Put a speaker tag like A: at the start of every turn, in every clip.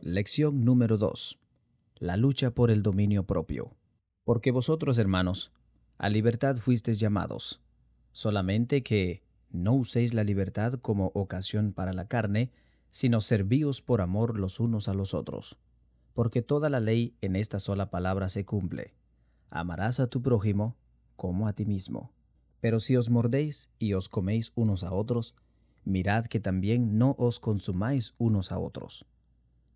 A: Lección número 2. La lucha por el dominio propio. Porque vosotros, hermanos, a libertad fuisteis llamados, solamente que no uséis la libertad como ocasión para la carne, sino servíos por amor los unos a los otros. Porque toda la ley en esta sola palabra se cumple. Amarás a tu prójimo como a ti mismo. Pero si os mordéis y os coméis unos a otros, mirad que también no os consumáis unos a otros.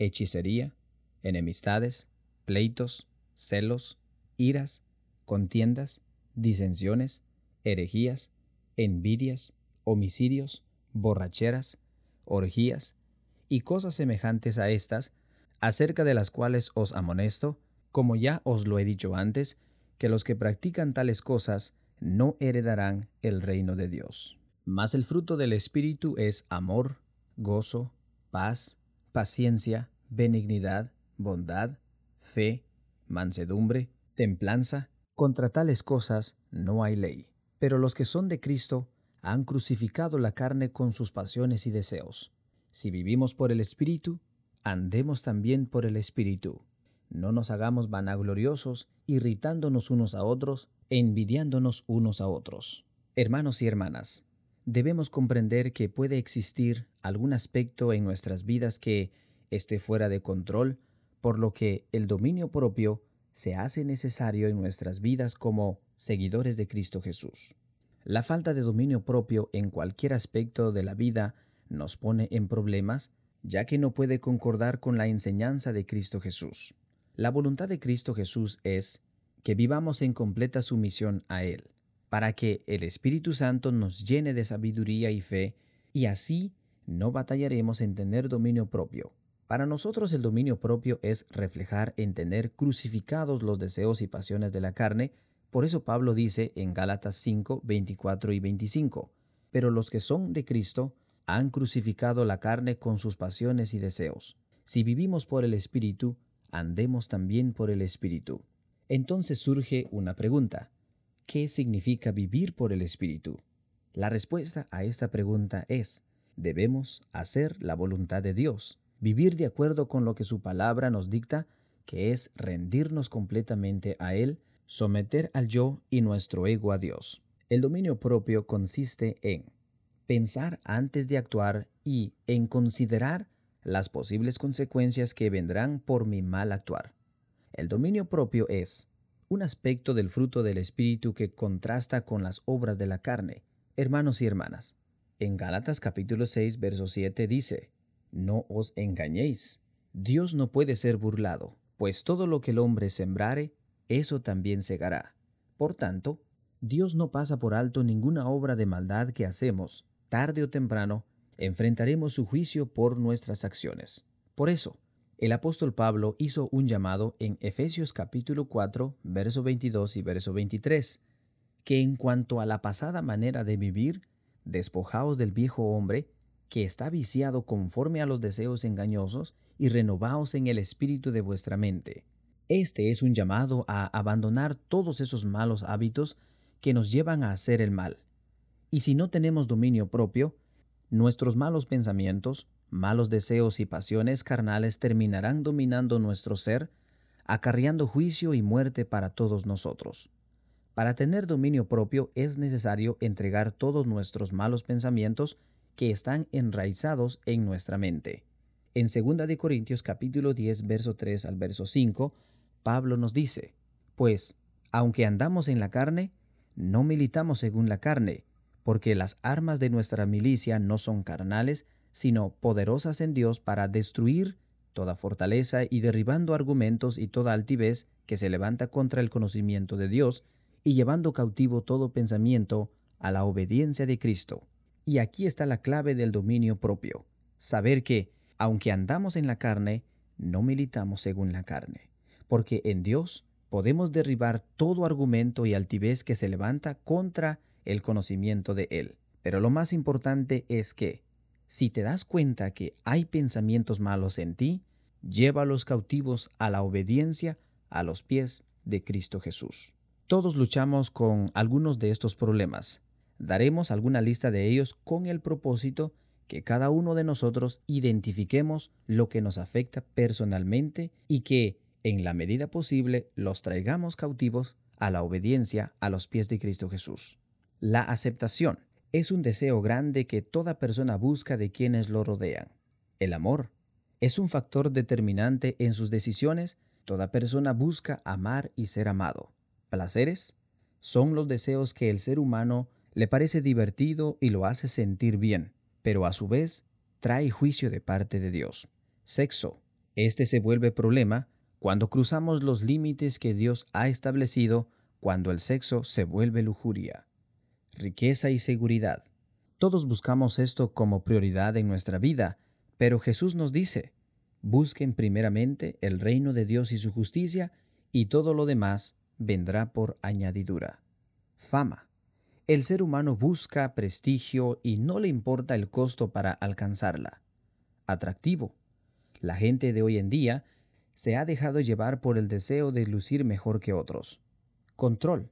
A: hechicería, enemistades, pleitos, celos, iras, contiendas, disensiones, herejías, envidias, homicidios, borracheras, orgías y cosas semejantes a estas, acerca de las cuales os amonesto, como ya os lo he dicho antes, que los que practican tales cosas no heredarán el reino de Dios. Mas el fruto del Espíritu es amor, gozo, paz, paciencia, benignidad, bondad, fe, mansedumbre, templanza. Contra tales cosas no hay ley. Pero los que son de Cristo han crucificado la carne con sus pasiones y deseos. Si vivimos por el Espíritu, andemos también por el Espíritu. No nos hagamos vanagloriosos, irritándonos unos a otros, envidiándonos unos a otros. Hermanos y hermanas, debemos comprender que puede existir algún aspecto en nuestras vidas que esté fuera de control, por lo que el dominio propio se hace necesario en nuestras vidas como seguidores de Cristo Jesús. La falta de dominio propio en cualquier aspecto de la vida nos pone en problemas, ya que no puede concordar con la enseñanza de Cristo Jesús. La voluntad de Cristo Jesús es que vivamos en completa sumisión a Él, para que el Espíritu Santo nos llene de sabiduría y fe, y así no batallaremos en tener dominio propio. Para nosotros el dominio propio es reflejar en tener crucificados los deseos y pasiones de la carne, por eso Pablo dice en Gálatas 5, 24 y 25, pero los que son de Cristo han crucificado la carne con sus pasiones y deseos. Si vivimos por el Espíritu, andemos también por el Espíritu. Entonces surge una pregunta. ¿Qué significa vivir por el Espíritu? La respuesta a esta pregunta es, debemos hacer la voluntad de Dios, vivir de acuerdo con lo que su palabra nos dicta, que es rendirnos completamente a Él, someter al yo y nuestro ego a Dios. El dominio propio consiste en pensar antes de actuar y en considerar las posibles consecuencias que vendrán por mi mal actuar. El dominio propio es un aspecto del fruto del Espíritu que contrasta con las obras de la carne. Hermanos y hermanas, en Gálatas capítulo 6, verso 7 dice, No os engañéis, Dios no puede ser burlado, pues todo lo que el hombre sembrare, eso también segará. Por tanto, Dios no pasa por alto ninguna obra de maldad que hacemos, tarde o temprano, enfrentaremos su juicio por nuestras acciones. Por eso, el apóstol Pablo hizo un llamado en Efesios capítulo 4, verso 22 y verso 23, que en cuanto a la pasada manera de vivir, despojaos del viejo hombre, que está viciado conforme a los deseos engañosos, y renovaos en el espíritu de vuestra mente. Este es un llamado a abandonar todos esos malos hábitos que nos llevan a hacer el mal. Y si no tenemos dominio propio, Nuestros malos pensamientos, malos deseos y pasiones carnales terminarán dominando nuestro ser, acarreando juicio y muerte para todos nosotros. Para tener dominio propio es necesario entregar todos nuestros malos pensamientos que están enraizados en nuestra mente. En 2 de Corintios capítulo 10 verso 3 al verso 5, Pablo nos dice, pues, aunque andamos en la carne, no militamos según la carne, porque las armas de nuestra milicia no son carnales, sino poderosas en Dios para destruir toda fortaleza y derribando argumentos y toda altivez que se levanta contra el conocimiento de Dios, y llevando cautivo todo pensamiento a la obediencia de Cristo. Y aquí está la clave del dominio propio, saber que, aunque andamos en la carne, no militamos según la carne, porque en Dios podemos derribar todo argumento y altivez que se levanta contra el conocimiento de Él. Pero lo más importante es que, si te das cuenta que hay pensamientos malos en ti, llévalos cautivos a la obediencia a los pies de Cristo Jesús. Todos luchamos con algunos de estos problemas. Daremos alguna lista de ellos con el propósito que cada uno de nosotros identifiquemos lo que nos afecta personalmente y que, en la medida posible, los traigamos cautivos a la obediencia a los pies de Cristo Jesús. La aceptación es un deseo grande que toda persona busca de quienes lo rodean. El amor es un factor determinante en sus decisiones. Toda persona busca amar y ser amado. Placeres son los deseos que el ser humano le parece divertido y lo hace sentir bien, pero a su vez trae juicio de parte de Dios. Sexo. Este se vuelve problema cuando cruzamos los límites que Dios ha establecido, cuando el sexo se vuelve lujuria. Riqueza y seguridad. Todos buscamos esto como prioridad en nuestra vida, pero Jesús nos dice, busquen primeramente el reino de Dios y su justicia, y todo lo demás vendrá por añadidura. Fama. El ser humano busca prestigio y no le importa el costo para alcanzarla. Atractivo. La gente de hoy en día se ha dejado llevar por el deseo de lucir mejor que otros. Control.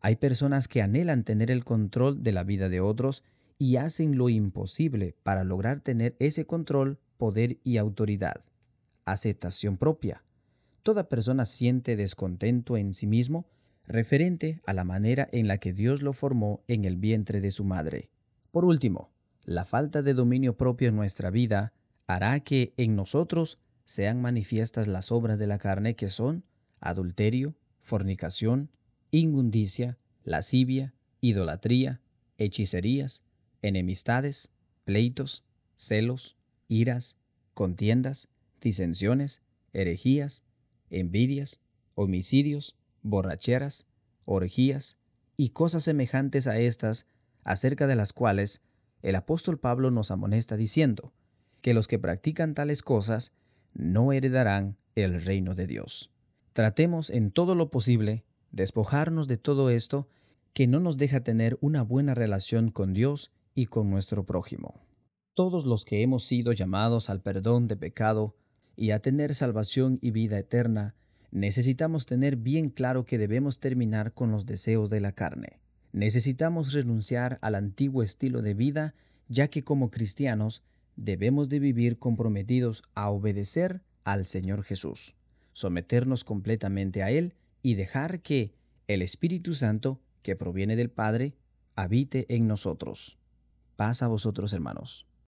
A: Hay personas que anhelan tener el control de la vida de otros y hacen lo imposible para lograr tener ese control, poder y autoridad. Aceptación propia. Toda persona siente descontento en sí mismo referente a la manera en la que Dios lo formó en el vientre de su madre. Por último, la falta de dominio propio en nuestra vida hará que en nosotros sean manifiestas las obras de la carne que son adulterio, fornicación, inmundicia, lascivia, idolatría, hechicerías, enemistades, pleitos, celos, iras, contiendas, disensiones, herejías, envidias, homicidios, borracheras, orgías y cosas semejantes a estas, acerca de las cuales el apóstol Pablo nos amonesta diciendo que los que practican tales cosas no heredarán el reino de Dios. Tratemos en todo lo posible despojarnos de todo esto que no nos deja tener una buena relación con Dios y con nuestro prójimo. Todos los que hemos sido llamados al perdón de pecado y a tener salvación y vida eterna, necesitamos tener bien claro que debemos terminar con los deseos de la carne. Necesitamos renunciar al antiguo estilo de vida, ya que como cristianos debemos de vivir comprometidos a obedecer al Señor Jesús, someternos completamente a Él y dejar que el Espíritu Santo, que proviene del Padre, habite en nosotros. Paz a vosotros, hermanos.